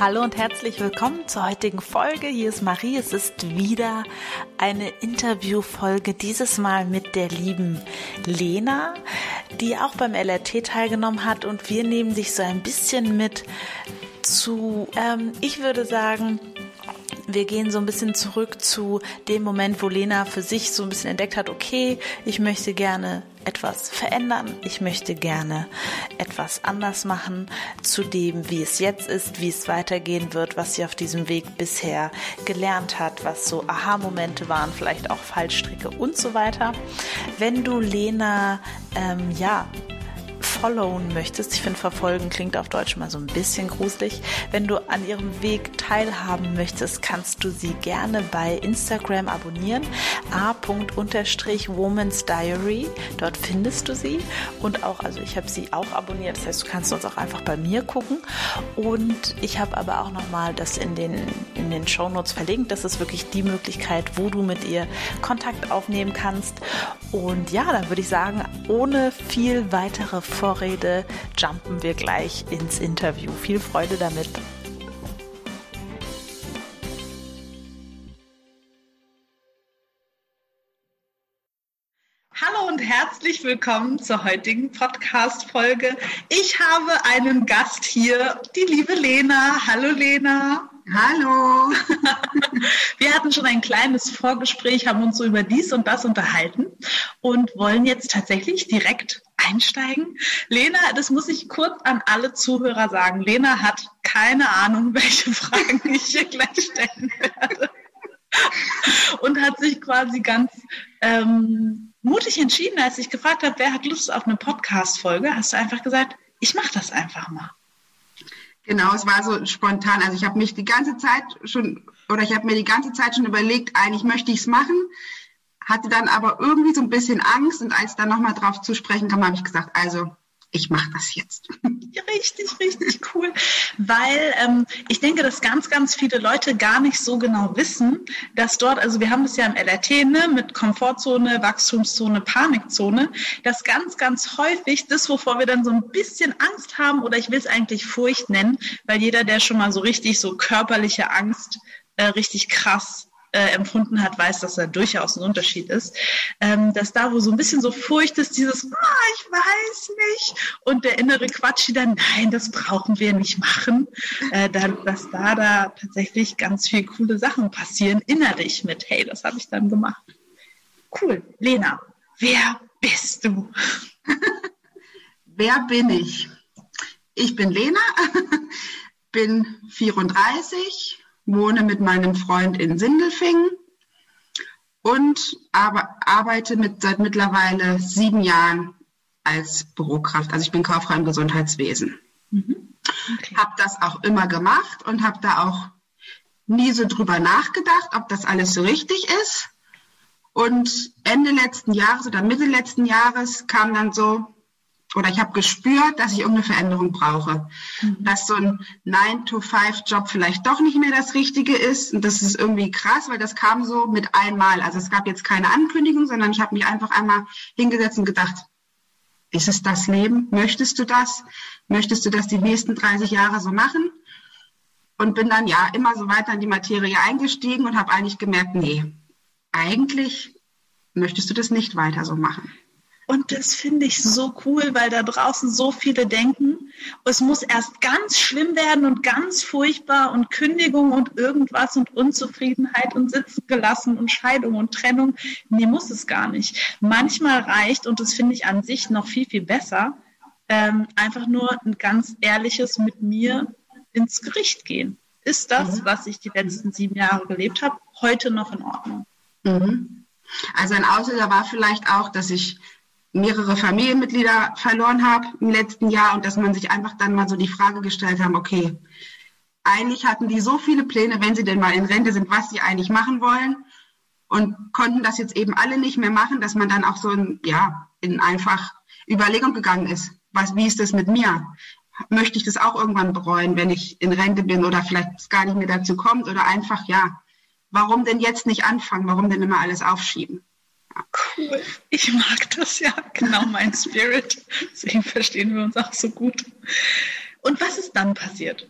Hallo und herzlich willkommen zur heutigen Folge. Hier ist Marie. Es ist wieder eine Interviewfolge, dieses Mal mit der lieben Lena, die auch beim LRT teilgenommen hat. Und wir nehmen dich so ein bisschen mit zu, ähm, ich würde sagen, wir gehen so ein bisschen zurück zu dem Moment, wo Lena für sich so ein bisschen entdeckt hat, okay, ich möchte gerne etwas verändern, ich möchte gerne etwas anders machen zu dem, wie es jetzt ist, wie es weitergehen wird, was sie auf diesem Weg bisher gelernt hat, was so Aha-Momente waren, vielleicht auch Fallstricke und so weiter. Wenn du Lena, ähm, ja, followen möchtest, ich finde verfolgen klingt auf Deutsch mal so ein bisschen gruselig, wenn du an ihrem Weg teilhaben möchtest, kannst du sie gerne bei Instagram abonnieren, a.woman's Diary, dort findest du sie. Und auch, also ich habe sie auch abonniert, das heißt, du kannst uns auch einfach bei mir gucken. Und ich habe aber auch nochmal das in den, in den Shownotes verlinkt, das ist wirklich die Möglichkeit, wo du mit ihr Kontakt aufnehmen kannst. Und ja, dann würde ich sagen, ohne viel weitere Vorrede jumpen wir gleich ins Interview. Viel Freude damit. Hallo und herzlich willkommen zur heutigen Podcast-Folge. Ich habe einen Gast hier, die liebe Lena. Hallo Lena. Hallo. Wir hatten schon ein kleines Vorgespräch, haben uns so über dies und das unterhalten und wollen jetzt tatsächlich direkt einsteigen. Lena, das muss ich kurz an alle Zuhörer sagen. Lena hat keine Ahnung, welche Fragen ich hier gleich stellen werde. Und hat sich quasi ganz ähm, mutig entschieden, als ich gefragt habe, wer hat Lust auf eine Podcast-Folge, hast du einfach gesagt, ich mache das einfach mal. Genau, es war so spontan. Also ich habe mich die ganze Zeit schon, oder ich habe mir die ganze Zeit schon überlegt, eigentlich möchte ich es machen, hatte dann aber irgendwie so ein bisschen Angst und als dann nochmal drauf zu sprechen kam, habe ich gesagt, also ich mache das jetzt. Richtig, richtig cool. Weil ähm, ich denke, dass ganz, ganz viele Leute gar nicht so genau wissen, dass dort, also wir haben es ja im LRT ne, mit Komfortzone, Wachstumszone, Panikzone, dass ganz, ganz häufig das, wovor wir dann so ein bisschen Angst haben, oder ich will es eigentlich Furcht nennen, weil jeder, der schon mal so richtig so körperliche Angst äh, richtig krass äh, empfunden hat, weiß, dass da durchaus ein Unterschied ist. Ähm, dass da, wo so ein bisschen so Furcht ist, dieses, ah, ich weiß nicht, und der innere Quatsch dann, nein, das brauchen wir nicht machen, äh, dann, dass da da tatsächlich ganz viel coole Sachen passieren innerlich mit, hey, das habe ich dann gemacht. Cool. Lena, wer bist du? wer bin ich? Ich bin Lena, bin 34, wohne mit meinem Freund in Sindelfingen und arbeite mit, seit mittlerweile sieben Jahren als Bürokraft. Also ich bin Kauffrau im Gesundheitswesen. Mhm. Okay. Habe das auch immer gemacht und habe da auch nie so drüber nachgedacht, ob das alles so richtig ist. Und Ende letzten Jahres oder Mitte letzten Jahres kam dann so, oder ich habe gespürt, dass ich irgendeine Veränderung brauche. Mhm. Dass so ein 9-to-5-Job vielleicht doch nicht mehr das Richtige ist. Und das ist irgendwie krass, weil das kam so mit einmal. Also es gab jetzt keine Ankündigung, sondern ich habe mich einfach einmal hingesetzt und gedacht, ist es das Leben? Möchtest du das? Möchtest du das die nächsten 30 Jahre so machen? Und bin dann ja immer so weiter in die Materie eingestiegen und habe eigentlich gemerkt, nee, eigentlich möchtest du das nicht weiter so machen. Und das finde ich so cool, weil da draußen so viele denken, es muss erst ganz schlimm werden und ganz furchtbar und Kündigung und irgendwas und Unzufriedenheit und Sitzen gelassen und Scheidung und Trennung. Nee, muss es gar nicht. Manchmal reicht, und das finde ich an sich noch viel, viel besser, ähm, einfach nur ein ganz ehrliches mit mir ins Gericht gehen. Ist das, mhm. was ich die letzten sieben Jahre gelebt habe, heute noch in Ordnung? Mhm. Also ein Auslöser war vielleicht auch, dass ich mehrere Familienmitglieder verloren habe im letzten Jahr und dass man sich einfach dann mal so die Frage gestellt haben, okay, eigentlich hatten die so viele Pläne, wenn sie denn mal in Rente sind, was sie eigentlich machen wollen und konnten das jetzt eben alle nicht mehr machen, dass man dann auch so in, ja, in einfach Überlegung gegangen ist. Was, wie ist das mit mir? Möchte ich das auch irgendwann bereuen, wenn ich in Rente bin oder vielleicht es gar nicht mehr dazu kommt oder einfach, ja, warum denn jetzt nicht anfangen? Warum denn immer alles aufschieben? Cool. Ich mag das ja. Genau mein Spirit. Deswegen verstehen wir uns auch so gut. Und was ist dann passiert?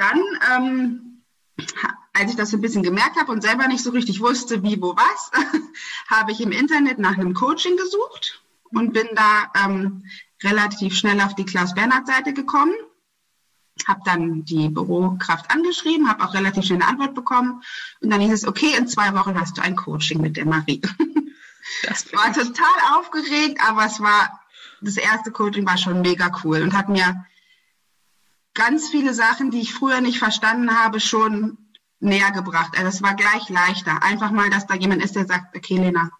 dann, ähm, als ich das so ein bisschen gemerkt habe und selber nicht so richtig wusste, wie, wo, was, habe ich im Internet nach einem Coaching gesucht und bin da ähm, relativ schnell auf die Klaus-Bernhard-Seite gekommen. Habe dann die Bürokraft angeschrieben, habe auch relativ schnell eine Antwort bekommen. Und dann hieß es, okay, in zwei Wochen hast du ein Coaching mit der Marie. Das war total aufgeregt, aber es war, das erste Coaching war schon mega cool und hat mir ganz viele Sachen, die ich früher nicht verstanden habe, schon näher gebracht. Also es war gleich leichter. Einfach mal, dass da jemand ist, der sagt, okay, Lena,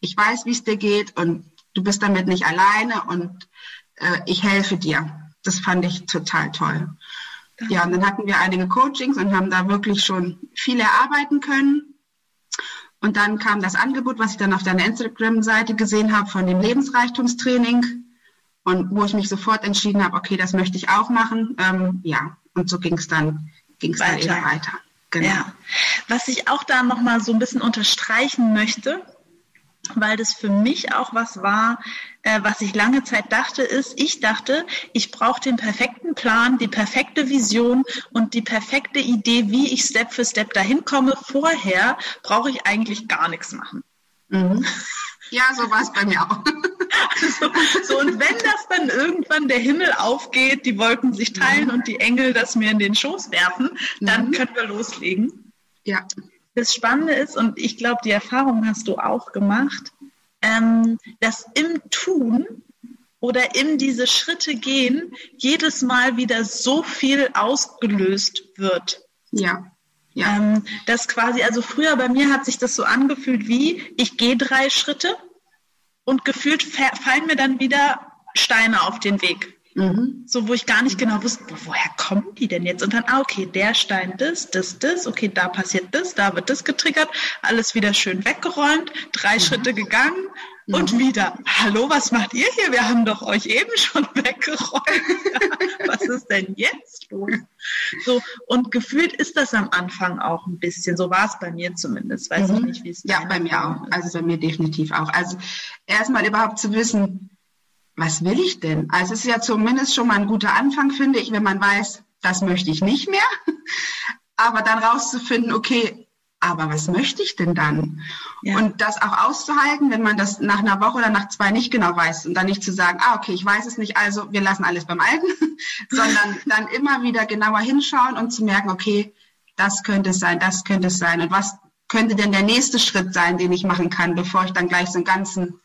ich weiß, wie es dir geht und du bist damit nicht alleine und äh, ich helfe dir. Das fand ich total toll. Ja, und dann hatten wir einige Coachings und haben da wirklich schon viel erarbeiten können. Und dann kam das Angebot, was ich dann auf deiner Instagram-Seite gesehen habe von dem Lebensreichtumstraining und wo ich mich sofort entschieden habe, okay, das möchte ich auch machen. Ähm, ja, und so ging es dann, ging's dann eben weiter. Genau. Ja. Was ich auch da nochmal so ein bisschen unterstreichen möchte, weil das für mich auch was war, äh, was ich lange Zeit dachte, ist, ich dachte, ich brauche den perfekten Plan, die perfekte Vision und die perfekte Idee, wie ich Step für Step dahin komme. Vorher brauche ich eigentlich gar nichts machen. Mhm. Ja, so war es bei mir auch. Also, so, und wenn das dann irgendwann der Himmel aufgeht, die Wolken sich teilen mhm. und die Engel das mir in den Schoß werfen, dann mhm. können wir loslegen. Ja das Spannende ist, und ich glaube, die Erfahrung hast du auch gemacht, ähm, dass im Tun oder in diese Schritte gehen jedes Mal wieder so viel ausgelöst wird. Ja. Ja. Ähm, das quasi, also früher bei mir hat sich das so angefühlt wie, ich gehe drei Schritte und gefühlt fallen mir dann wieder Steine auf den Weg. Mhm. So, wo ich gar nicht genau wusste, woher kommen die denn jetzt? Und dann, ah, okay, der Stein, das, das, das, okay, da passiert das, da wird das getriggert, alles wieder schön weggeräumt, drei mhm. Schritte gegangen und mhm. wieder, hallo, was macht ihr hier? Wir haben doch euch eben schon weggeräumt. was ist denn jetzt los? So, und gefühlt ist das am Anfang auch ein bisschen, so war es bei mir zumindest, weiß mhm. ich nicht, wie es Ja, bei mir auch, also bei mir definitiv auch. Also erstmal überhaupt zu wissen, was will ich denn? Also es ist ja zumindest schon mal ein guter Anfang, finde ich, wenn man weiß, das möchte ich nicht mehr. Aber dann rauszufinden, okay, aber was möchte ich denn dann? Ja. Und das auch auszuhalten, wenn man das nach einer Woche oder nach zwei nicht genau weiß und dann nicht zu sagen, ah, okay, ich weiß es nicht, also wir lassen alles beim Alten, sondern dann immer wieder genauer hinschauen und zu merken, okay, das könnte es sein, das könnte es sein und was könnte denn der nächste Schritt sein, den ich machen kann, bevor ich dann gleich so einen ganzen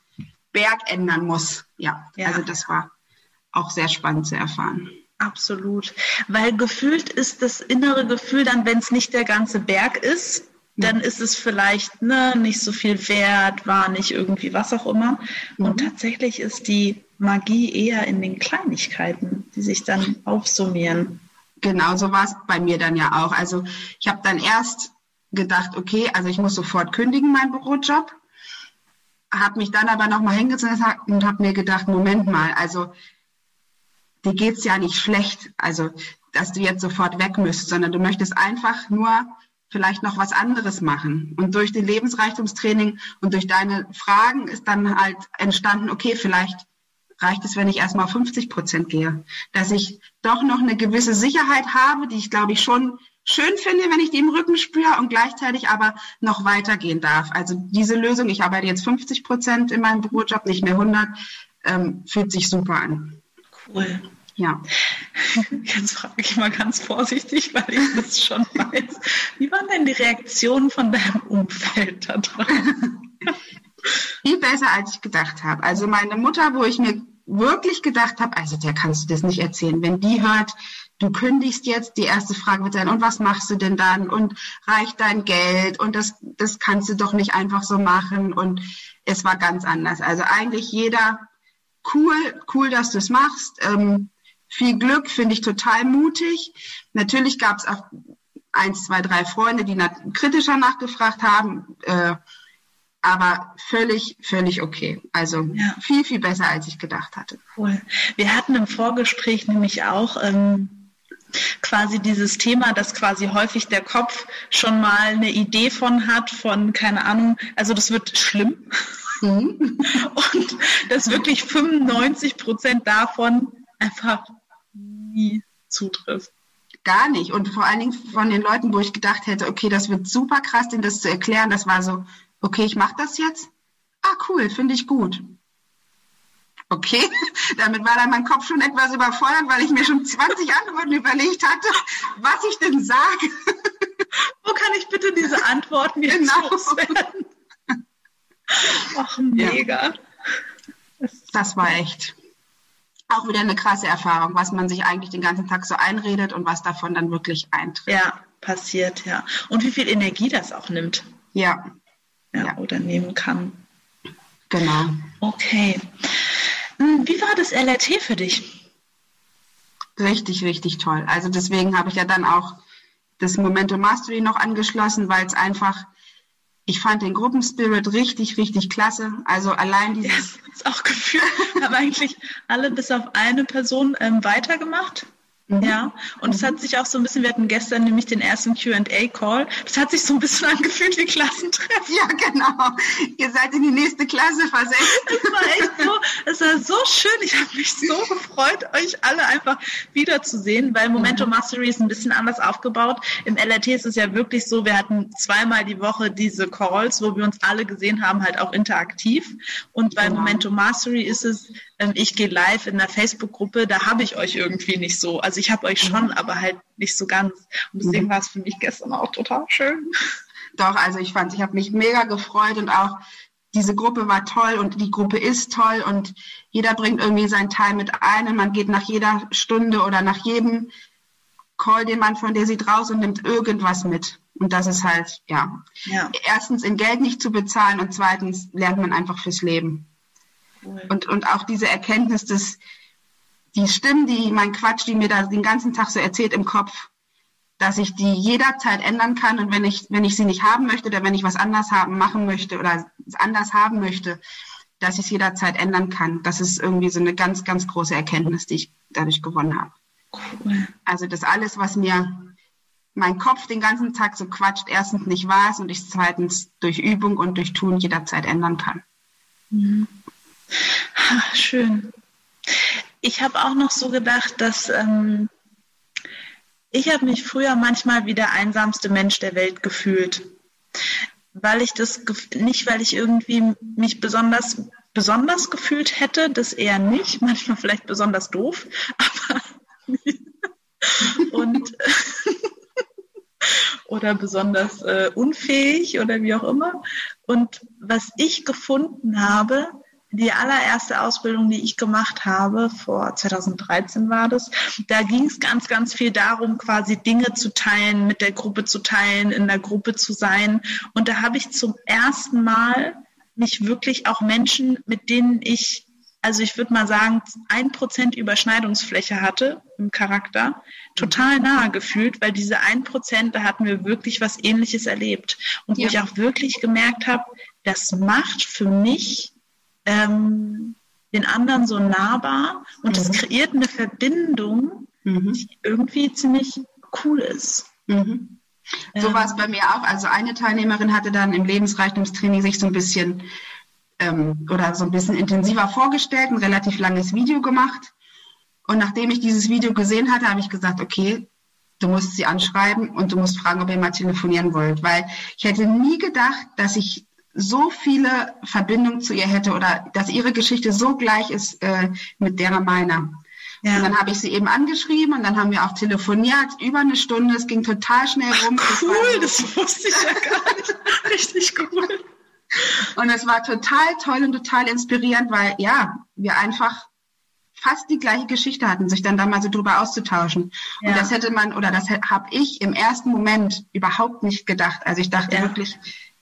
Berg ändern muss. Ja, ja, also das war auch sehr spannend zu erfahren. Absolut, weil gefühlt ist das innere Gefühl dann, wenn es nicht der ganze Berg ist, dann ist es vielleicht ne, nicht so viel wert, war nicht irgendwie was auch immer. Mhm. Und tatsächlich ist die Magie eher in den Kleinigkeiten, die sich dann aufsummieren. Genau, so war es bei mir dann ja auch. Also ich habe dann erst gedacht, okay, also ich muss sofort kündigen meinen Bürojob habe mich dann aber nochmal hingesetzt und habe mir gedacht, Moment mal, also dir geht's ja nicht schlecht, also dass du jetzt sofort weg müsst, sondern du möchtest einfach nur vielleicht noch was anderes machen. Und durch den Lebensreichtumstraining und durch deine Fragen ist dann halt entstanden, okay, vielleicht reicht es, wenn ich erstmal auf 50 Prozent gehe. Dass ich doch noch eine gewisse Sicherheit habe, die ich glaube ich schon schön finde, wenn ich die im Rücken spüre und gleichzeitig aber noch weitergehen darf. Also diese Lösung, ich arbeite jetzt 50 Prozent in meinem Bürojob, nicht mehr 100, ähm, fühlt sich super an. Cool. Ja. Jetzt frage ich mal ganz vorsichtig, weil ich das schon weiß. Wie waren denn die Reaktionen von deinem Umfeld da drauf? Viel besser, als ich gedacht habe. Also meine Mutter, wo ich mir wirklich gedacht habe, also der kannst du das nicht erzählen. Wenn die hört, du kündigst jetzt, die erste Frage wird sein, und was machst du denn dann? Und reicht dein Geld? Und das, das kannst du doch nicht einfach so machen. Und es war ganz anders. Also eigentlich jeder, cool, cool, dass du es machst. Ähm, viel Glück, finde ich total mutig. Natürlich gab es auch eins, zwei, drei Freunde, die kritischer nachgefragt haben. Äh, aber völlig, völlig okay. Also ja. viel, viel besser, als ich gedacht hatte. Cool. Wir hatten im Vorgespräch nämlich auch ähm, quasi dieses Thema, dass quasi häufig der Kopf schon mal eine Idee von hat, von, keine Ahnung, also das wird schlimm. Mhm. Und dass wirklich 95 Prozent davon einfach nie zutrifft. gar nicht. Und vor allen Dingen von den Leuten, wo ich gedacht hätte, okay, das wird super krass, denen das zu erklären, das war so, okay, ich mache das jetzt. Ah, cool, finde ich gut. Okay, damit war dann mein Kopf schon etwas überfordert, weil ich mir schon 20 Antworten überlegt hatte, was ich denn sage. Wo kann ich bitte diese Antworten jetzt genau. loswerden? Ach, mega. Ja. Das war echt auch wieder eine krasse Erfahrung, was man sich eigentlich den ganzen Tag so einredet und was davon dann wirklich eintritt. Ja, passiert, ja. Und wie viel Energie das auch nimmt. Ja. Ja, ja. oder nehmen kann. Genau. Okay. Hm, wie war das LRT für dich? Richtig, richtig toll. Also deswegen habe ich ja dann auch das Momentum Mastery noch angeschlossen, weil es einfach ich fand den Gruppenspirit richtig, richtig klasse. Also allein dieses. Ja, ist auch gefühlt, haben eigentlich alle bis auf eine Person ähm, weitergemacht. Mhm. Ja, und es hat sich auch so ein bisschen, wir hatten gestern nämlich den ersten QA-Call, das hat sich so ein bisschen angefühlt wie Klassentreffen. Ja, genau. Ihr seid in die nächste Klasse versetzt. Es war echt so, es war so schön. Ich habe mich so gefreut, euch alle einfach wiederzusehen, weil Momento mhm. Mastery ist ein bisschen anders aufgebaut. Im LRT ist es ja wirklich so, wir hatten zweimal die Woche diese Calls, wo wir uns alle gesehen haben, halt auch interaktiv. Und bei genau. Momento Mastery ist es, ich gehe live in der Facebook-Gruppe, da habe ich euch irgendwie nicht so. Also ich habe euch schon, mhm. aber halt nicht so ganz. Und deswegen mhm. war es für mich gestern auch total schön. Doch, also ich fand, ich habe mich mega gefreut und auch diese Gruppe war toll und die Gruppe ist toll und jeder bringt irgendwie seinen Teil mit ein und man geht nach jeder Stunde oder nach jedem Call, den man von dir sieht, raus und nimmt irgendwas mit. Und das ist halt, ja, ja. erstens in Geld nicht zu bezahlen und zweitens lernt man einfach fürs Leben. Und, und auch diese Erkenntnis, dass die Stimmen, die mein Quatsch, die mir da den ganzen Tag so erzählt im Kopf, dass ich die jederzeit ändern kann und wenn ich, wenn ich sie nicht haben möchte oder wenn ich was anders haben, machen möchte oder anders haben möchte, dass ich es jederzeit ändern kann. Das ist irgendwie so eine ganz, ganz große Erkenntnis, die ich dadurch gewonnen habe. Cool. Also das alles, was mir mein Kopf den ganzen Tag so quatscht, erstens nicht wahr ist und ich zweitens durch Übung und durch Tun jederzeit ändern kann. Mhm. Ach, schön. Ich habe auch noch so gedacht, dass ähm, ich habe mich früher manchmal wie der einsamste Mensch der Welt gefühlt, weil ich das nicht, weil ich irgendwie mich besonders besonders gefühlt hätte, das eher nicht, manchmal vielleicht besonders doof, aber und oder besonders äh, unfähig oder wie auch immer. Und was ich gefunden habe, die allererste Ausbildung, die ich gemacht habe, vor 2013 war das, da ging es ganz, ganz viel darum, quasi Dinge zu teilen, mit der Gruppe zu teilen, in der Gruppe zu sein. Und da habe ich zum ersten Mal mich wirklich auch Menschen, mit denen ich, also ich würde mal sagen, ein Prozent Überschneidungsfläche hatte im Charakter, total nahe gefühlt, weil diese ein Prozent, da hatten wir wirklich was Ähnliches erlebt. Und wo ich auch wirklich gemerkt habe, das macht für mich ähm, den anderen so nahbar und es mhm. kreiert eine Verbindung, mhm. die irgendwie ziemlich cool ist. Mhm. So war es bei mir auch. Also eine Teilnehmerin hatte dann im Lebensreichtumstraining sich so ein bisschen ähm, oder so ein bisschen intensiver vorgestellt, ein relativ langes Video gemacht. Und nachdem ich dieses Video gesehen hatte, habe ich gesagt, okay, du musst sie anschreiben und du musst fragen, ob ihr mal telefonieren wollt. Weil ich hätte nie gedacht, dass ich so viele Verbindungen zu ihr hätte oder dass ihre Geschichte so gleich ist äh, mit der meiner. Ja. Und dann habe ich sie eben angeschrieben und dann haben wir auch telefoniert, über eine Stunde. Es ging total schnell rum. Ach, cool, das, so das wusste ich ja gar nicht. Richtig cool. Und es war total toll und total inspirierend, weil ja, wir einfach fast die gleiche Geschichte hatten, sich dann da mal so drüber auszutauschen. Ja. Und das hätte man, oder das habe ich im ersten Moment überhaupt nicht gedacht. Also ich dachte ja. wirklich,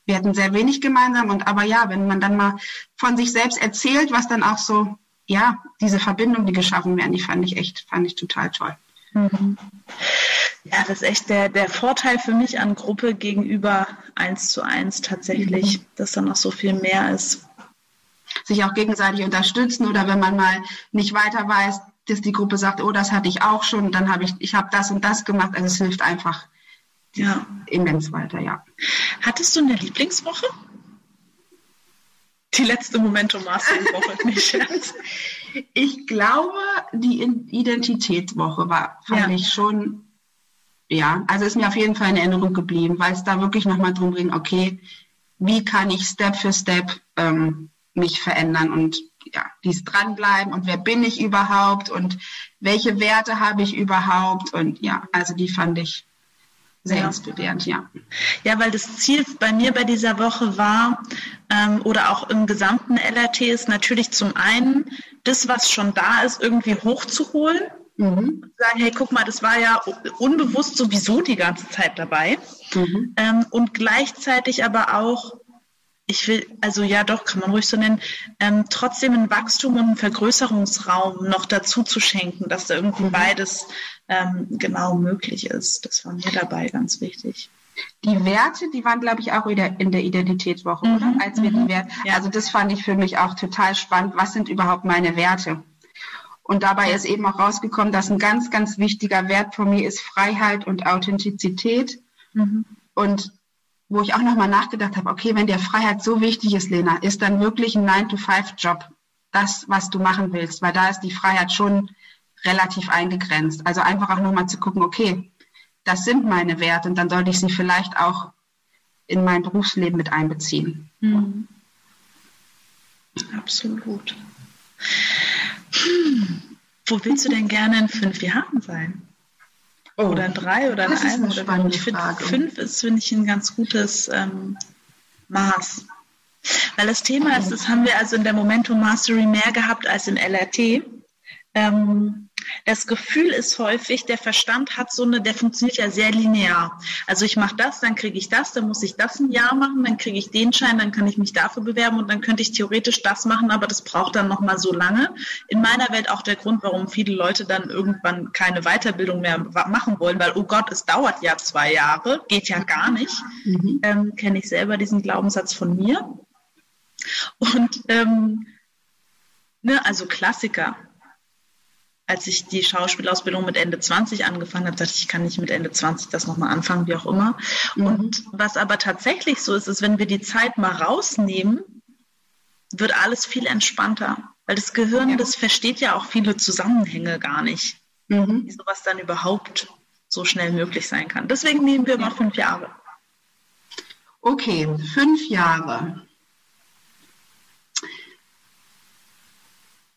wir hatten sehr wenig gemeinsam und aber ja, wenn man dann mal von sich selbst erzählt, was dann auch so, ja, diese Verbindung, die geschaffen werden, die fand ich echt, fand ich total toll. Mhm. Ja, das ist echt der, der Vorteil für mich an Gruppe gegenüber eins zu eins tatsächlich, mhm. dass da noch so viel mehr ist. Sich auch gegenseitig unterstützen oder wenn man mal nicht weiter weiß, dass die Gruppe sagt, oh, das hatte ich auch schon, dann habe ich, ich habe das und das gemacht. Also es hilft einfach ja. immens weiter, ja. Hattest du eine Lieblingswoche? Die letzte Momentum Mastering-Woche, nicht Scherz. Ich glaube, die Identitätswoche war, fand ja. ich schon ja, also ist mir auf jeden Fall in Erinnerung geblieben, weil es da wirklich nochmal drum ging, okay, wie kann ich Step für Step ähm, mich verändern und ja, dies dranbleiben und wer bin ich überhaupt und welche Werte habe ich überhaupt und ja, also die fand ich sehr ja. inspirierend, ja. Ja, weil das Ziel bei mir bei dieser Woche war ähm, oder auch im gesamten LRT ist natürlich zum einen, das, was schon da ist, irgendwie hochzuholen. Mhm. Sagen, hey, guck mal, das war ja unbewusst sowieso die ganze Zeit dabei. Mhm. Ähm, und gleichzeitig aber auch ich will, also ja doch, kann man ruhig so nennen, ähm, trotzdem ein Wachstum und einen Vergrößerungsraum noch dazu zu schenken, dass da irgendwie mhm. beides ähm, genau möglich ist. Das war mir dabei ganz wichtig. Die Werte, die waren, glaube ich, auch wieder in der Identitätswoche, mhm. oder? Als wir die mhm. Werte, ja. also das fand ich für mich auch total spannend. Was sind überhaupt meine Werte? Und dabei ist eben auch rausgekommen, dass ein ganz, ganz wichtiger Wert von mir ist Freiheit und Authentizität. Mhm. Und wo ich auch nochmal nachgedacht habe, okay, wenn dir Freiheit so wichtig ist, Lena, ist dann wirklich ein 9-to-5-Job das, was du machen willst, weil da ist die Freiheit schon relativ eingegrenzt. Also einfach auch nochmal zu gucken, okay, das sind meine Werte und dann sollte ich sie vielleicht auch in mein Berufsleben mit einbeziehen. Mhm. Absolut. Hm. Wo willst du denn gerne in fünf Jahren sein? Oh, oder ein drei oder ein ein oder eine ich finde fünf ist finde ich ein ganz gutes ähm, Maß. Weil das Thema ist, das haben wir also in der Momentum Mastery mehr gehabt als in LRT. Ähm, das Gefühl ist häufig, der Verstand hat so eine, der funktioniert ja sehr linear. Also ich mache das, dann kriege ich das, dann muss ich das ein Jahr machen, dann kriege ich den Schein, dann kann ich mich dafür bewerben und dann könnte ich theoretisch das machen, aber das braucht dann noch mal so lange. In meiner Welt auch der Grund, warum viele Leute dann irgendwann keine Weiterbildung mehr machen wollen, weil oh Gott, es dauert ja zwei Jahre, geht ja gar nicht. Mhm. Ähm, Kenne ich selber diesen Glaubenssatz von mir. Und ähm, ne, also Klassiker als ich die Schauspielausbildung mit Ende 20 angefangen habe, dachte ich, ich kann nicht mit Ende 20 das nochmal anfangen, wie auch immer. Mhm. Und was aber tatsächlich so ist, ist, wenn wir die Zeit mal rausnehmen, wird alles viel entspannter. Weil das Gehirn, ja. das versteht ja auch viele Zusammenhänge gar nicht, mhm. wie sowas dann überhaupt so schnell möglich sein kann. Deswegen nehmen wir mal fünf Jahre. Okay, fünf Jahre.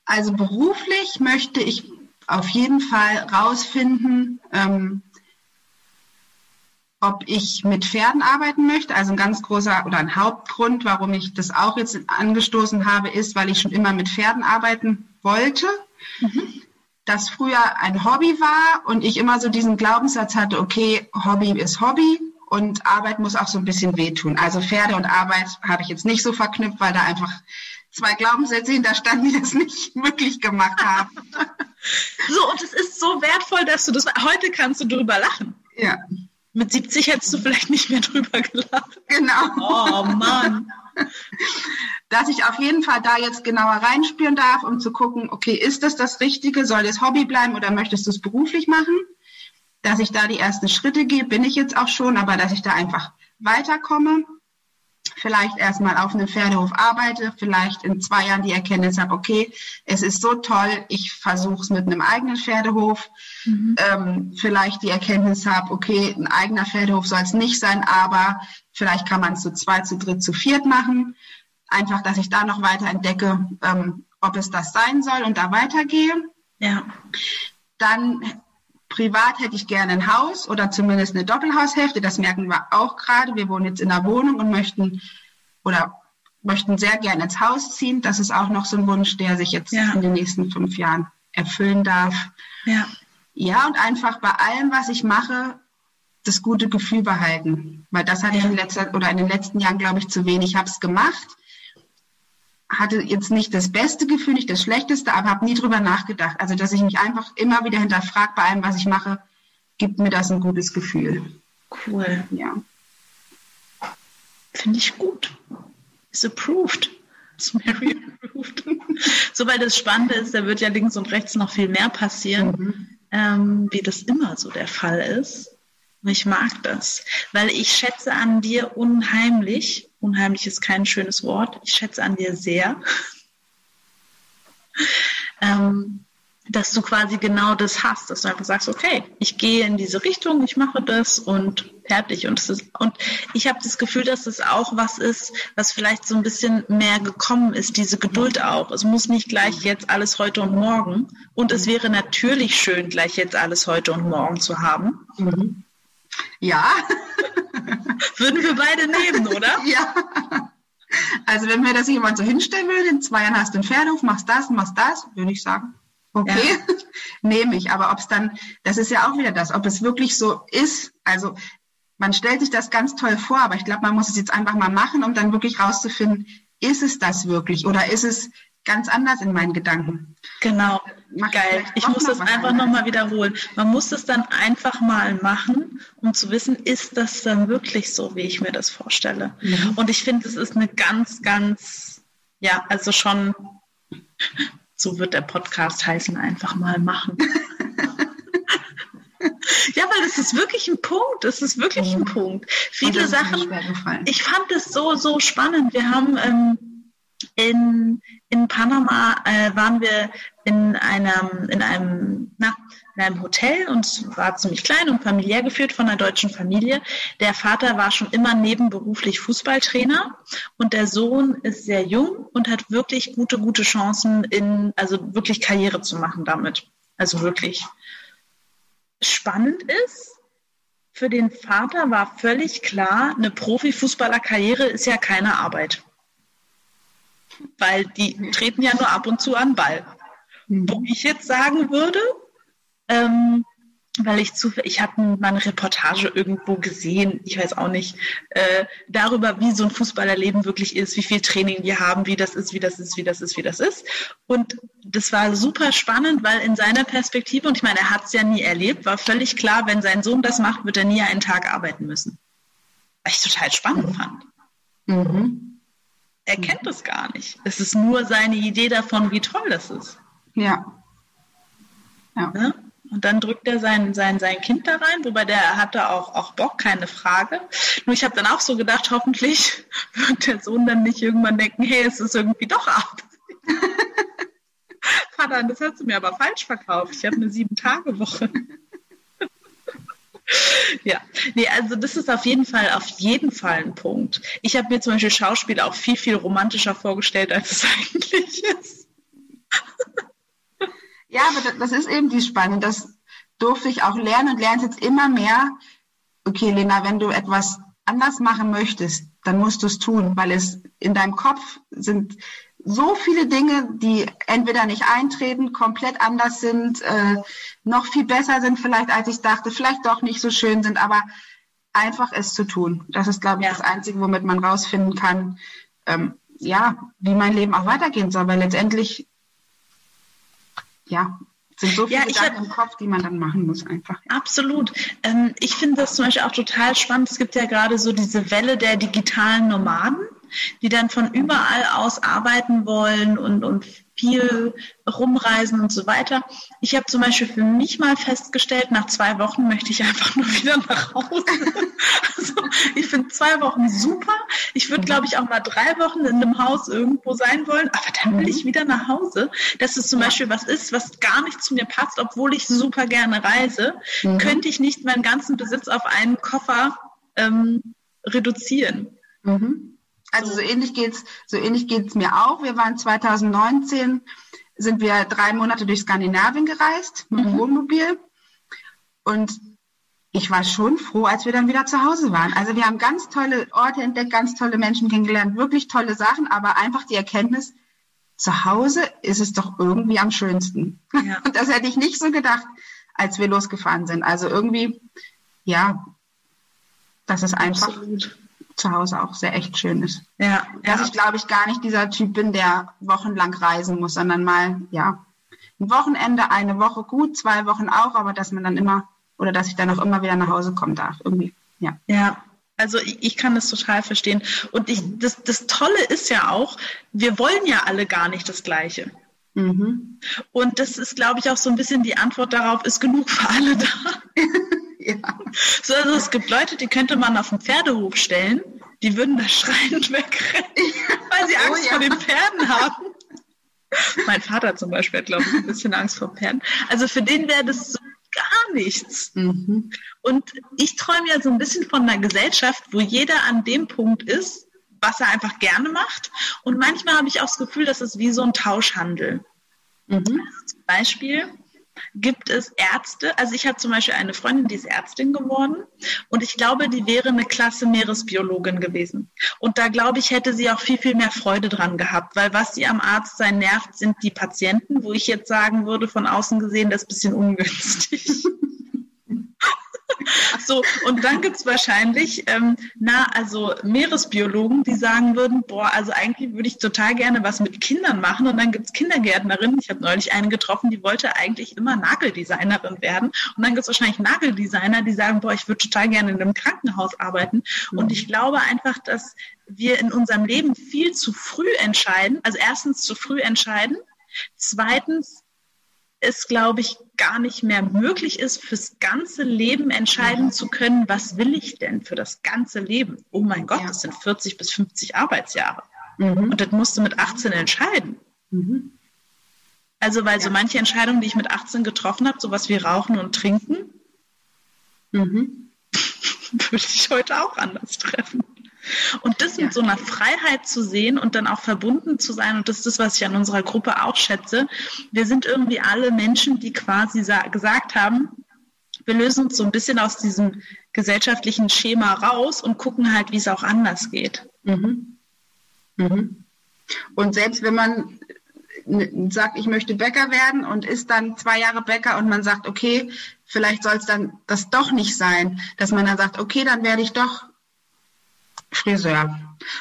Also beruflich möchte ich auf jeden Fall rausfinden, ähm, ob ich mit Pferden arbeiten möchte. Also ein ganz großer oder ein Hauptgrund, warum ich das auch jetzt angestoßen habe, ist, weil ich schon immer mit Pferden arbeiten wollte. Mhm. Das früher ein Hobby war und ich immer so diesen Glaubenssatz hatte, okay, Hobby ist Hobby und Arbeit muss auch so ein bisschen wehtun. Also Pferde und Arbeit habe ich jetzt nicht so verknüpft, weil da einfach zwei Glaubenssätze hinterstanden, die das nicht möglich gemacht haben. so, und es ist so wertvoll, dass du das, heute kannst du drüber lachen. Ja. Mit 70 hättest du vielleicht nicht mehr drüber gelacht. Genau. Oh Mann. Dass ich auf jeden Fall da jetzt genauer reinspüren darf, um zu gucken, okay, ist das das Richtige? Soll das Hobby bleiben oder möchtest du es beruflich machen? Dass ich da die ersten Schritte gehe, bin ich jetzt auch schon, aber dass ich da einfach weiterkomme vielleicht erstmal auf einem Pferdehof arbeite, vielleicht in zwei Jahren die Erkenntnis habe, okay, es ist so toll, ich versuche es mit einem eigenen Pferdehof, mhm. ähm, vielleicht die Erkenntnis habe, okay, ein eigener Pferdehof soll es nicht sein, aber vielleicht kann man es zu zwei, zu dritt, zu viert machen. Einfach, dass ich da noch weiter entdecke, ähm, ob es das sein soll und da weitergehe. Ja. Dann Privat hätte ich gerne ein Haus oder zumindest eine Doppelhaushälfte. Das merken wir auch gerade. Wir wohnen jetzt in einer Wohnung und möchten oder möchten sehr gerne ins Haus ziehen. Das ist auch noch so ein Wunsch, der sich jetzt ja. in den nächsten fünf Jahren erfüllen darf. Ja. Ja, und einfach bei allem, was ich mache, das gute Gefühl behalten. Weil das hatte ja. ich in letzter oder in den letzten Jahren, glaube ich, zu wenig. Ich habe es gemacht hatte jetzt nicht das beste Gefühl, nicht das schlechteste, aber habe nie drüber nachgedacht. Also, dass ich mich einfach immer wieder hinterfrage bei allem, was ich mache, gibt mir das ein gutes Gefühl. Cool. Ja. Finde ich gut. Ist approved. Ist Mary approved. so, weil das Spannende ist, da wird ja links und rechts noch viel mehr passieren, mhm. ähm, wie das immer so der Fall ist. Und ich mag das, weil ich schätze an dir unheimlich, unheimlich ist kein schönes Wort, ich schätze an dir sehr, ähm, dass du quasi genau das hast, dass du einfach sagst, okay, ich gehe in diese Richtung, ich mache das und fertig. Und, ist, und ich habe das Gefühl, dass das auch was ist, was vielleicht so ein bisschen mehr gekommen ist, diese Geduld auch. Es muss nicht gleich jetzt alles heute und morgen. Und es wäre natürlich schön, gleich jetzt alles heute und morgen zu haben. Mhm. Ja. Würden wir beide nehmen, oder? Ja. Also wenn mir das jemand so hinstellen würde, in zwei Jahren hast du einen Pferdehof, machst das, machst das, würde ich sagen, okay, ja. nehme ich. Aber ob es dann, das ist ja auch wieder das, ob es wirklich so ist. Also man stellt sich das ganz toll vor, aber ich glaube, man muss es jetzt einfach mal machen, um dann wirklich rauszufinden, ist es das wirklich oder ist es ganz anders in meinen Gedanken. Genau, Mach geil. Ich muss das einfach nochmal wiederholen. Man muss das dann einfach mal machen, um zu wissen, ist das dann wirklich so, wie ich mir das vorstelle. Mhm. Und ich finde, es ist eine ganz, ganz, ja, also schon, so wird der Podcast heißen, einfach mal machen. Ja, weil das ist wirklich ein Punkt. Das ist wirklich ein mhm. Punkt. Viele Sachen. Ich fand es so, so spannend. Wir haben ähm, in, in Panama äh, waren wir in einem, in einem, na, in einem Hotel und war ziemlich klein und familiär geführt von einer deutschen Familie. Der Vater war schon immer nebenberuflich Fußballtrainer und der Sohn ist sehr jung und hat wirklich gute, gute Chancen in, also wirklich Karriere zu machen damit. Also wirklich spannend ist, für den Vater war völlig klar, eine Profifußballerkarriere ist ja keine Arbeit. Weil die treten ja nur ab und zu an Ball. Mhm. Wo ich jetzt sagen würde, ähm, weil ich zu, ich habe mal eine Reportage irgendwo gesehen, ich weiß auch nicht, äh, darüber, wie so ein Fußballerleben wirklich ist, wie viel Training wir haben, wie das ist, wie das ist, wie das ist, wie das ist. Und das war super spannend, weil in seiner Perspektive, und ich meine, er hat es ja nie erlebt, war völlig klar, wenn sein Sohn das macht, wird er nie einen Tag arbeiten müssen. Was ich total spannend fand. Mhm. Er kennt das gar nicht. Es ist nur seine Idee davon, wie toll das ist. Ja. Ja. ja? Und dann drückt er sein, sein, sein Kind da rein, wobei der hatte auch, auch Bock, keine Frage. Nur ich habe dann auch so gedacht, hoffentlich wird der Sohn dann nicht irgendwann denken, hey, es ist irgendwie doch Arbeit. Vater, das hast du mir aber falsch verkauft. Ich habe eine Sieben-Tage-Woche. Ja, nee, also das ist auf jeden Fall, auf jeden Fall ein Punkt. Ich habe mir zum Beispiel Schauspiel auch viel, viel romantischer vorgestellt, als es eigentlich ist. Ja, aber das ist eben die Spannung. Das durfte ich auch lernen und lerne jetzt immer mehr. Okay, Lena, wenn du etwas anders machen möchtest, dann musst du es tun, weil es in deinem Kopf sind so viele Dinge, die entweder nicht eintreten, komplett anders sind, äh, noch viel besser sind vielleicht, als ich dachte, vielleicht doch nicht so schön sind, aber einfach es zu tun. Das ist, glaube ich, ja. das Einzige, womit man rausfinden kann, ähm, ja, wie mein Leben auch weitergehen soll, weil letztendlich ja, sind so viele ja, Gedanken hab, im Kopf, die man dann machen muss einfach. Absolut. Ähm, ich finde das zum Beispiel auch total spannend. Es gibt ja gerade so diese Welle der digitalen Nomaden, die dann von überall aus arbeiten wollen und, und viel rumreisen und so weiter. Ich habe zum Beispiel für mich mal festgestellt, nach zwei Wochen möchte ich einfach nur wieder nach Hause. Also ich finde zwei Wochen super. Ich würde, glaube ich, auch mal drei Wochen in einem Haus irgendwo sein wollen, aber dann will ich wieder nach Hause. Dass es zum Beispiel was ist, was gar nicht zu mir passt, obwohl ich super gerne reise, mhm. könnte ich nicht meinen ganzen Besitz auf einen Koffer ähm, reduzieren. Mhm. Also so ähnlich geht's, so ähnlich geht's mir auch. Wir waren 2019, sind wir drei Monate durch Skandinavien gereist mit dem mhm. Wohnmobil. Und ich war schon froh, als wir dann wieder zu Hause waren. Also wir haben ganz tolle Orte entdeckt, ganz tolle Menschen kennengelernt, wirklich tolle Sachen, aber einfach die Erkenntnis, zu Hause ist es doch irgendwie am schönsten. Ja. Und das hätte ich nicht so gedacht, als wir losgefahren sind. Also irgendwie, ja, das ist einfach Absolut zu Hause auch sehr echt schön ist. Ja. Dass ja. ich, glaube ich, gar nicht dieser Typ bin, der wochenlang reisen muss, sondern mal, ja, ein Wochenende, eine Woche gut, zwei Wochen auch, aber dass man dann immer, oder dass ich dann auch immer wieder nach Hause kommen darf, irgendwie, ja. Ja. Also ich, kann das total verstehen. Und ich, das, das Tolle ist ja auch, wir wollen ja alle gar nicht das Gleiche. Mhm. Und das ist, glaube ich, auch so ein bisschen die Antwort darauf, ist genug für alle da. ja. So, also es gibt Leute, die könnte man auf den Pferdehof stellen, die würden da schreiend wegrennen, weil sie Angst oh, ja. vor den Pferden haben. mein Vater zum Beispiel hat, glaube ich, ein bisschen Angst vor Pferden. Also für den wäre das so gar nichts. Mhm. Und ich träume ja so ein bisschen von einer Gesellschaft, wo jeder an dem Punkt ist, was er einfach gerne macht. Und manchmal habe ich auch das Gefühl, das ist wie so ein Tauschhandel. Mhm. Also zum Beispiel gibt es Ärzte, also ich habe zum Beispiel eine Freundin, die ist Ärztin geworden und ich glaube, die wäre eine klasse Meeresbiologin gewesen. Und da glaube ich, hätte sie auch viel, viel mehr Freude dran gehabt, weil was sie am Arzt sein nervt, sind die Patienten, wo ich jetzt sagen würde, von außen gesehen, das ist ein bisschen ungünstig. So, und dann gibt es wahrscheinlich, ähm, na, also Meeresbiologen, die sagen würden, boah, also eigentlich würde ich total gerne was mit Kindern machen. Und dann gibt es Kindergärtnerinnen. Ich habe neulich eine getroffen, die wollte eigentlich immer Nageldesignerin werden. Und dann gibt es wahrscheinlich Nageldesigner, die sagen, boah, ich würde total gerne in einem Krankenhaus arbeiten. Und mhm. ich glaube einfach, dass wir in unserem Leben viel zu früh entscheiden. Also erstens zu früh entscheiden. Zweitens es, glaube ich, gar nicht mehr möglich ist, fürs ganze Leben entscheiden zu können, was will ich denn für das ganze Leben? Oh mein Gott, das sind 40 bis 50 Arbeitsjahre. Mhm. Und das musst du mit 18 entscheiden. Mhm. Also, weil so manche Entscheidungen, die ich mit 18 getroffen habe, sowas wie Rauchen und Trinken, mhm. würde ich heute auch anders treffen. Und das mit so einer Freiheit zu sehen und dann auch verbunden zu sein, und das ist das, was ich an unserer Gruppe auch schätze. Wir sind irgendwie alle Menschen, die quasi gesagt haben, wir lösen uns so ein bisschen aus diesem gesellschaftlichen Schema raus und gucken halt, wie es auch anders geht. Mhm. Mhm. Und selbst wenn man sagt, ich möchte Bäcker werden und ist dann zwei Jahre Bäcker und man sagt, okay, vielleicht soll es dann das doch nicht sein, dass man dann sagt, okay, dann werde ich doch Friseur.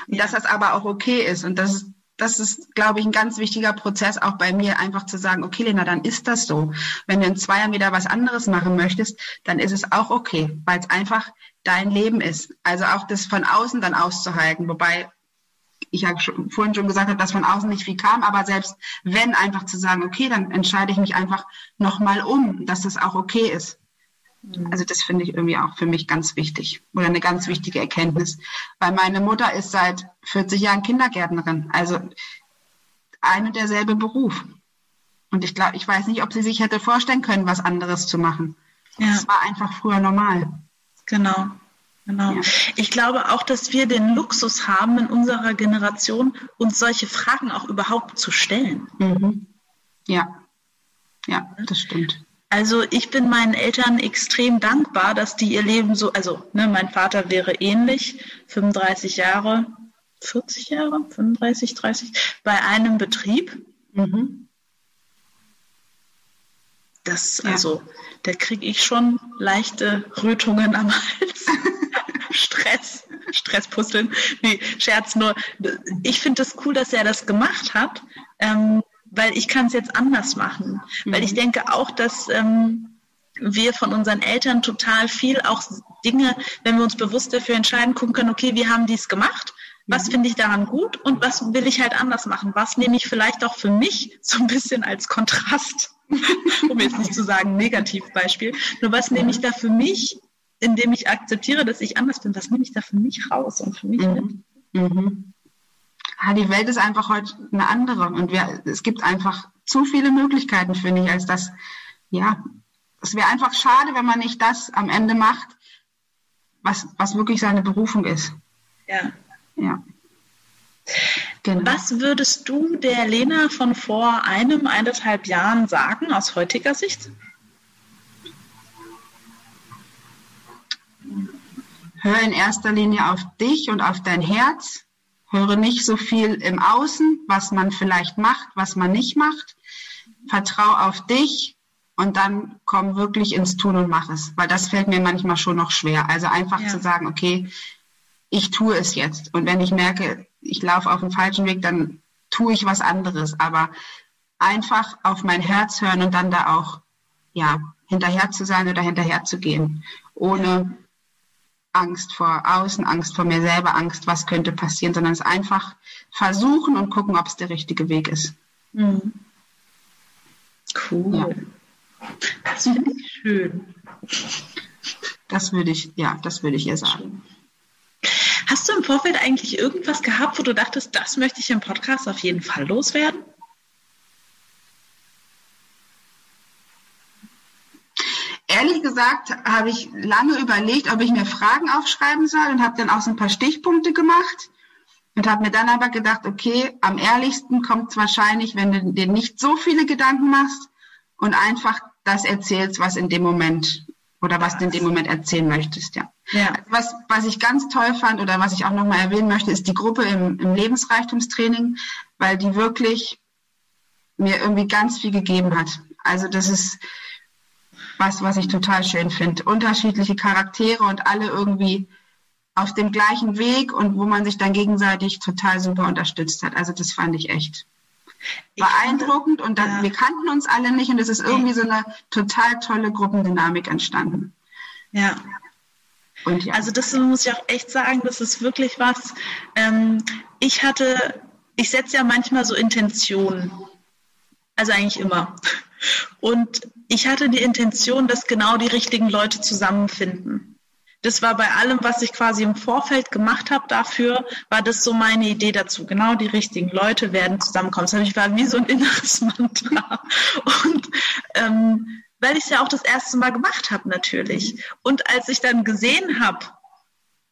Und dass das aber auch okay ist. Und das ist, das ist, glaube ich, ein ganz wichtiger Prozess auch bei mir, einfach zu sagen, okay, Lena, dann ist das so. Wenn du in zwei Jahren wieder was anderes machen möchtest, dann ist es auch okay, weil es einfach dein Leben ist. Also auch das von außen dann auszuhalten. Wobei ich schon, vorhin schon gesagt habe, dass von außen nicht viel kam, aber selbst wenn einfach zu sagen, okay, dann entscheide ich mich einfach nochmal um, dass das auch okay ist. Mhm. Also das finde ich irgendwie auch für mich ganz wichtig oder eine ganz wichtige Erkenntnis, weil meine Mutter ist seit 40 Jahren Kindergärtnerin, also ein und derselbe Beruf. Und ich glaube, ich weiß nicht, ob sie sich hätte vorstellen können, was anderes zu machen. Ja. Das war einfach früher normal. Genau. Genau. Ja. Ich glaube auch, dass wir den Luxus haben, in unserer Generation uns solche Fragen auch überhaupt zu stellen. Mhm. Ja, ja, das stimmt. Also ich bin meinen Eltern extrem dankbar, dass die ihr Leben so, also ne, mein Vater wäre ähnlich, 35 Jahre, 40 Jahre, 35, 30, bei einem Betrieb. Mhm. Das, ja. also, da kriege ich schon leichte Rötungen am Hals. Stress, Stresspusteln. Nee, Scherz nur. Ich finde es das cool, dass er das gemacht hat. Ähm, weil ich kann es jetzt anders machen. Mhm. Weil ich mhm. denke auch, dass ähm, wir von unseren Eltern total viel auch Dinge, wenn wir uns bewusst dafür entscheiden, gucken können, okay, wie haben die es gemacht? Was mhm. finde ich daran gut und was will ich halt anders machen? Was nehme ich vielleicht auch für mich so ein bisschen als Kontrast, um jetzt nicht zu sagen Negativbeispiel, nur was nehme ich da für mich, indem ich akzeptiere, dass ich anders bin, was nehme ich da für mich raus und für mich mhm. mit? Mhm die Welt ist einfach heute eine andere und wir, es gibt einfach zu viele Möglichkeiten, finde ich, als dass, ja, es wäre einfach schade, wenn man nicht das am Ende macht, was, was wirklich seine Berufung ist. Ja. Ja. Genau. Was würdest du der Lena von vor einem, eineinhalb Jahren sagen aus heutiger Sicht? Hör in erster Linie auf dich und auf dein Herz Höre nicht so viel im Außen, was man vielleicht macht, was man nicht macht. Vertrau auf dich und dann komm wirklich ins Tun und mach es. Weil das fällt mir manchmal schon noch schwer. Also einfach ja. zu sagen, okay, ich tue es jetzt. Und wenn ich merke, ich laufe auf dem falschen Weg, dann tue ich was anderes. Aber einfach auf mein Herz hören und dann da auch, ja, hinterher zu sein oder hinterher zu gehen. Ohne Angst vor außen, Angst vor mir selber, Angst, was könnte passieren, sondern es einfach versuchen und gucken, ob es der richtige Weg ist. Mhm. Cool. Ja. Das finde ich schön. Das würde ich, ja, das würde ich ihr sagen. Hast du im Vorfeld eigentlich irgendwas gehabt, wo du dachtest, das möchte ich im Podcast auf jeden Fall loswerden? ehrlich gesagt habe ich lange überlegt, ob ich mir Fragen aufschreiben soll und habe dann auch so ein paar Stichpunkte gemacht und habe mir dann aber gedacht, okay, am ehrlichsten kommt es wahrscheinlich, wenn du dir nicht so viele Gedanken machst und einfach das erzählst, was in dem Moment oder was du in dem Moment erzählen möchtest, ja. ja. Was, was ich ganz toll fand oder was ich auch nochmal erwähnen möchte, ist die Gruppe im, im Lebensreichtumstraining, weil die wirklich mir irgendwie ganz viel gegeben hat. Also das ist was, was ich total schön finde. Unterschiedliche Charaktere und alle irgendwie auf dem gleichen Weg und wo man sich dann gegenseitig total super unterstützt hat. Also das fand ich echt beeindruckend und dann, ja. wir kannten uns alle nicht und es ist irgendwie so eine total tolle Gruppendynamik entstanden. Ja. Und ja. Also das muss ich auch echt sagen, das ist wirklich was. Ähm, ich hatte, ich setze ja manchmal so Intentionen. Also eigentlich immer. Und ich hatte die Intention, dass genau die richtigen Leute zusammenfinden das war bei allem, was ich quasi im Vorfeld gemacht habe dafür, war das so meine Idee dazu. Genau die richtigen Leute werden zusammenkommen. Das ich war wie so ein inneres Mantra. Und ähm, weil ich es ja auch das erste Mal gemacht habe natürlich. Und als ich dann gesehen habe,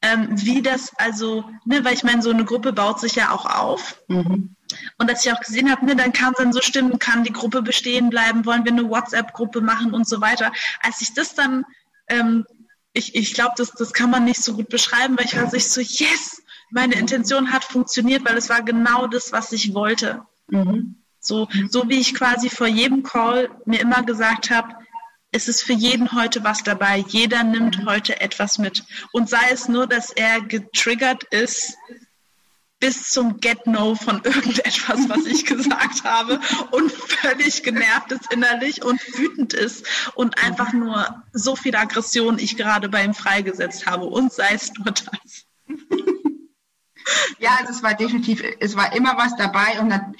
ähm, wie das also, ne, weil ich meine, so eine Gruppe baut sich ja auch auf. Mhm. Und als ich auch gesehen habe, ne, dann kam dann so Stimmen, kann die Gruppe bestehen bleiben, wollen wir eine WhatsApp-Gruppe machen und so weiter. Als ich das dann ähm, ich, ich glaube, das, das kann man nicht so gut beschreiben, weil ich war sich so, yes, meine Intention hat funktioniert, weil es war genau das, was ich wollte. Mhm. So, so wie ich quasi vor jedem Call mir immer gesagt habe, es ist für jeden heute was dabei. Jeder nimmt heute etwas mit. Und sei es nur, dass er getriggert ist bis zum Get-No von irgendetwas, was ich gesagt habe und völlig genervt ist innerlich und wütend ist und einfach nur so viel Aggression ich gerade bei ihm freigesetzt habe und sei es nur das. Ja, also es war definitiv, es war immer was dabei und dann,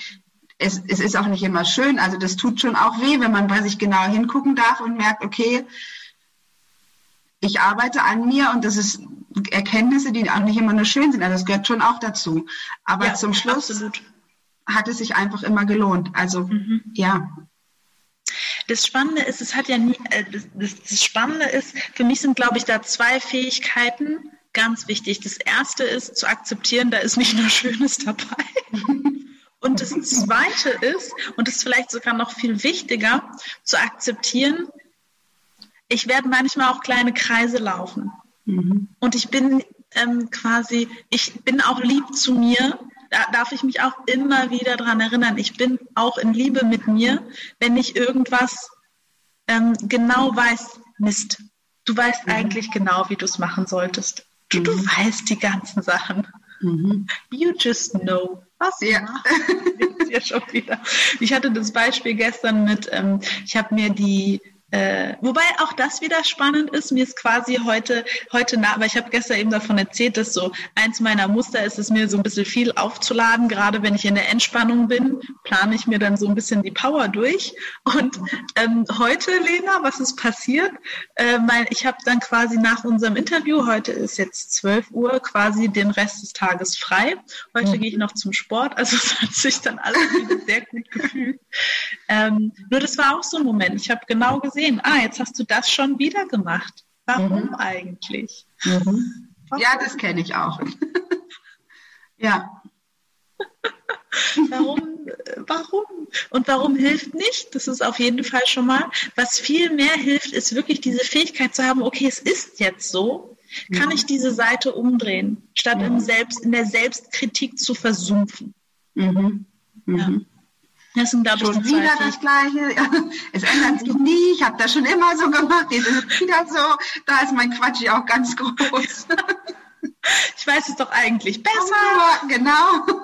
es, es ist auch nicht immer schön. Also das tut schon auch weh, wenn man bei sich genau hingucken darf und merkt, okay, ich arbeite an mir und das ist Erkenntnisse, die auch nicht immer nur schön sind. Also das gehört schon auch dazu. Aber ja, zum Schluss absolut. hat es sich einfach immer gelohnt. Also mhm. ja. Das Spannende ist, es hat ja nie, äh, das, das Spannende ist, für mich sind, glaube ich, da zwei Fähigkeiten ganz wichtig. Das erste ist zu akzeptieren, da ist nicht nur Schönes dabei. Und das zweite ist, und das ist vielleicht sogar noch viel wichtiger, zu akzeptieren, ich werde manchmal auch kleine Kreise laufen. Mhm. Und ich bin ähm, quasi, ich bin auch lieb zu mir. Da darf ich mich auch immer wieder dran erinnern. Ich bin auch in Liebe mit mir, wenn ich irgendwas ähm, genau weiß, Mist. Du weißt mhm. eigentlich genau, wie du es machen solltest. Du, mhm. du weißt die ganzen Sachen. Mhm. You just know. Was ja. ja schon wieder. Ich hatte das Beispiel gestern mit, ähm, ich habe mir die äh, wobei auch das wieder spannend ist. Mir ist quasi heute, heute nach, weil ich habe gestern eben davon erzählt, dass so eins meiner Muster ist es mir so ein bisschen viel aufzuladen. Gerade wenn ich in der Entspannung bin, plane ich mir dann so ein bisschen die Power durch. Und ähm, heute, Lena, was ist passiert? Äh, mein, ich habe dann quasi nach unserem Interview, heute ist jetzt 12 Uhr, quasi den Rest des Tages frei. Heute mhm. gehe ich noch zum Sport, also es hat sich dann alles wieder sehr gut gefühlt. Ähm, nur das war auch so ein Moment. Ich habe genau gesehen, ah, jetzt hast du das schon wieder gemacht. Warum mhm. eigentlich? Mhm. Ja, das kenne ich auch. ja. warum, warum? Und warum hilft nicht? Das ist auf jeden Fall schon mal. Was viel mehr hilft, ist wirklich diese Fähigkeit zu haben, okay, es ist jetzt so. Kann ja. ich diese Seite umdrehen, statt ja. im Selbst, in der Selbstkritik zu versumpfen? Mhm. Ja. Das sind, glaube schon ich, wieder das Gleiche. Es ändert sich nie. Ich habe das schon immer so gemacht. Jetzt ist es wieder so. Da ist mein Quatsch auch ganz groß. ich weiß es doch eigentlich besser. Ja, genau.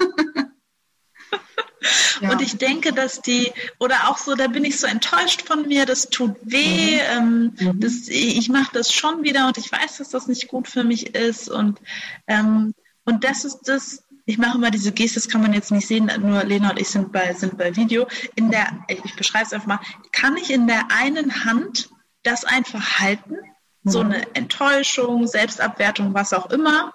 Ja. Und ich denke, dass die, oder auch so, da bin ich so enttäuscht von mir, das tut weh, mhm. ähm, mhm. das, ich mache das schon wieder und ich weiß, dass das nicht gut für mich ist. Und, ähm, und das ist das, ich mache immer diese Geste, das kann man jetzt nicht sehen, nur Lena und ich sind bei, sind bei Video. In der, ich beschreibe es einfach mal, kann ich in der einen Hand das einfach halten? So eine Enttäuschung, Selbstabwertung, was auch immer.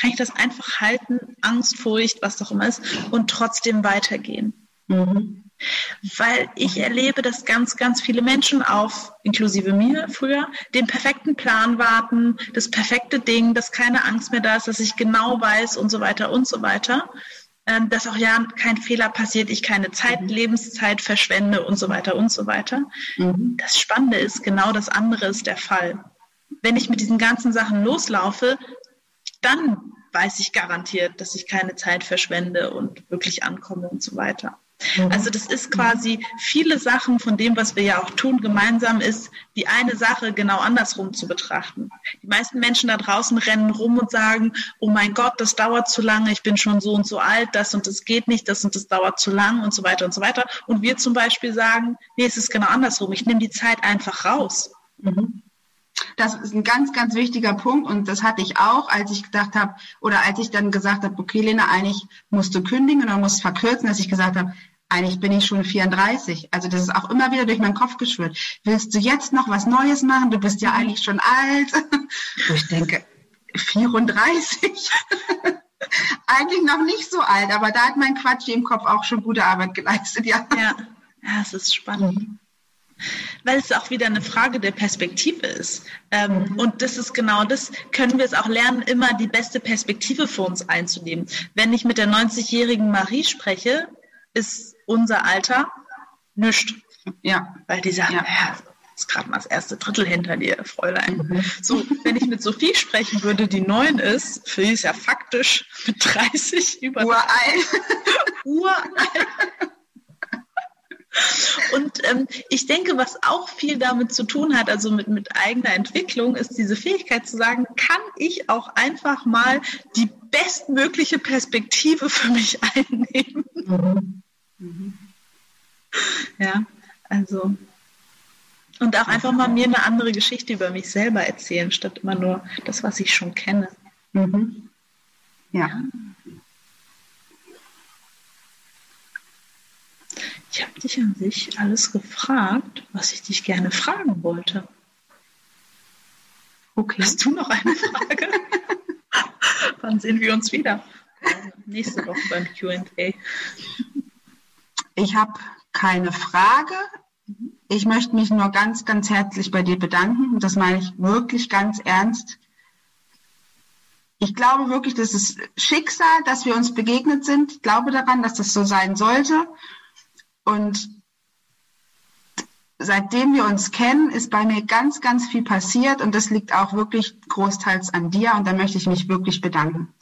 Kann ich das einfach halten? Angst, Furcht, was auch immer ist, und trotzdem weitergehen? Mhm weil ich erlebe, dass ganz, ganz viele Menschen auf, inklusive mir früher, den perfekten Plan warten, das perfekte Ding, dass keine Angst mehr da ist, dass ich genau weiß und so weiter und so weiter. Ähm, dass auch ja kein Fehler passiert, ich keine Zeit, mhm. Lebenszeit verschwende und so weiter und so weiter. Mhm. Das Spannende ist, genau das andere ist der Fall. Wenn ich mit diesen ganzen Sachen loslaufe, dann weiß ich garantiert, dass ich keine Zeit verschwende und wirklich ankomme und so weiter. Mhm. Also das ist quasi viele Sachen von dem, was wir ja auch tun, gemeinsam ist, die eine Sache genau andersrum zu betrachten. Die meisten Menschen da draußen rennen rum und sagen, oh mein Gott, das dauert zu lange, ich bin schon so und so alt, das und das geht nicht, das und das dauert zu lang und so weiter und so weiter. Und wir zum Beispiel sagen, nee, es ist genau andersrum, ich nehme die Zeit einfach raus. Mhm. Das ist ein ganz, ganz wichtiger Punkt und das hatte ich auch, als ich gedacht habe, oder als ich dann gesagt habe, okay, Lena, eigentlich musst du kündigen oder musst verkürzen, dass ich gesagt habe, eigentlich bin ich schon 34. Also das ist auch immer wieder durch meinen Kopf geschwört. Willst du jetzt noch was Neues machen? Du bist ja eigentlich schon alt. Wo ich denke, 34. eigentlich noch nicht so alt, aber da hat mein Quatsch im Kopf auch schon gute Arbeit geleistet, ja. Ja, ja es ist spannend. Mhm. Weil es auch wieder eine Frage der Perspektive ist. Ähm, mhm. Und das ist genau das, können wir es auch lernen, immer die beste Perspektive für uns einzunehmen. Wenn ich mit der 90-jährigen Marie spreche, ist unser Alter nichts. Ja. Weil die sagen, ja. ja ist gerade mal das erste Drittel hinter dir, Fräulein. Mhm. So, wenn ich mit Sophie sprechen würde, die neun ist, für die ist ja faktisch mit 30 über. Uralt. Uralt. Und ähm, ich denke, was auch viel damit zu tun hat, also mit, mit eigener Entwicklung, ist diese Fähigkeit zu sagen, kann ich auch einfach mal die bestmögliche Perspektive für mich einnehmen? Mhm. Mhm. Ja, also. Und auch einfach mal mir eine andere Geschichte über mich selber erzählen, statt immer nur das, was ich schon kenne. Mhm. ja. ja. Ich habe dich an sich alles gefragt, was ich dich gerne fragen wollte. Okay. Hast du noch eine Frage? Wann sehen wir uns wieder? Nächste Woche beim QA. Ich habe keine Frage. Ich möchte mich nur ganz, ganz herzlich bei dir bedanken. Und das meine ich wirklich ganz ernst. Ich glaube wirklich, das ist Schicksal, dass wir uns begegnet sind. Ich glaube daran, dass das so sein sollte. Und seitdem wir uns kennen, ist bei mir ganz, ganz viel passiert und das liegt auch wirklich großteils an dir und da möchte ich mich wirklich bedanken,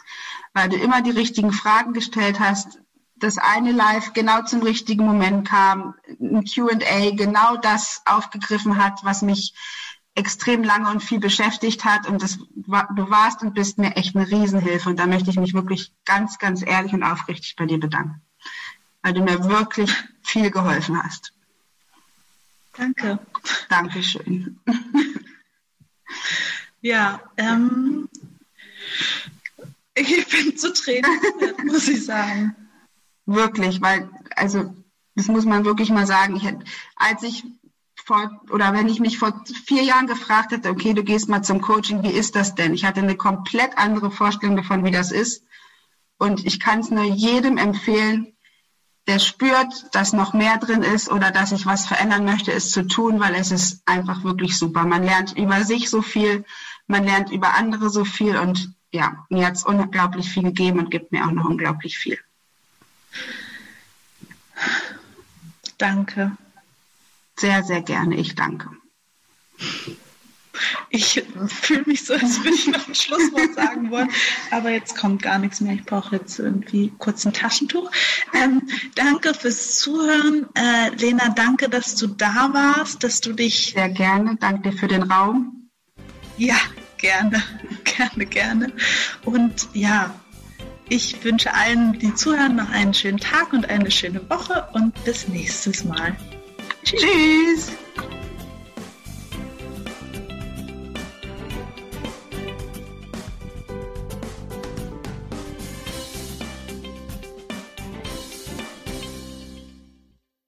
weil du immer die richtigen Fragen gestellt hast, das eine Live genau zum richtigen Moment kam, ein QA genau das aufgegriffen hat, was mich extrem lange und viel beschäftigt hat und das, du warst und bist mir echt eine Riesenhilfe und da möchte ich mich wirklich ganz, ganz ehrlich und aufrichtig bei dir bedanken weil du mir wirklich viel geholfen hast. Danke. Dankeschön. Ja, ähm, ich bin zu Tränen, muss ich sagen. Wirklich, weil, also, das muss man wirklich mal sagen. Ich, als ich vor, oder wenn ich mich vor vier Jahren gefragt hätte, okay, du gehst mal zum Coaching, wie ist das denn? Ich hatte eine komplett andere Vorstellung davon, wie das ist. Und ich kann es nur jedem empfehlen, der spürt, dass noch mehr drin ist oder dass ich was verändern möchte, es zu tun, weil es ist einfach wirklich super. Man lernt über sich so viel, man lernt über andere so viel und ja, mir hat es unglaublich viel gegeben und gibt mir auch noch unglaublich viel. Danke. Sehr, sehr gerne. Ich danke. Ich fühle mich so, als würde ich noch ein Schlusswort sagen wollen, aber jetzt kommt gar nichts mehr. Ich brauche jetzt irgendwie kurz ein Taschentuch. Ähm, danke fürs Zuhören. Äh, Lena, danke, dass du da warst, dass du dich. Sehr gerne. Danke dir für den Raum. Ja, gerne, gerne, gerne. Und ja, ich wünsche allen, die zuhören, noch einen schönen Tag und eine schöne Woche und bis nächstes Mal. Tschüss. Tschüss.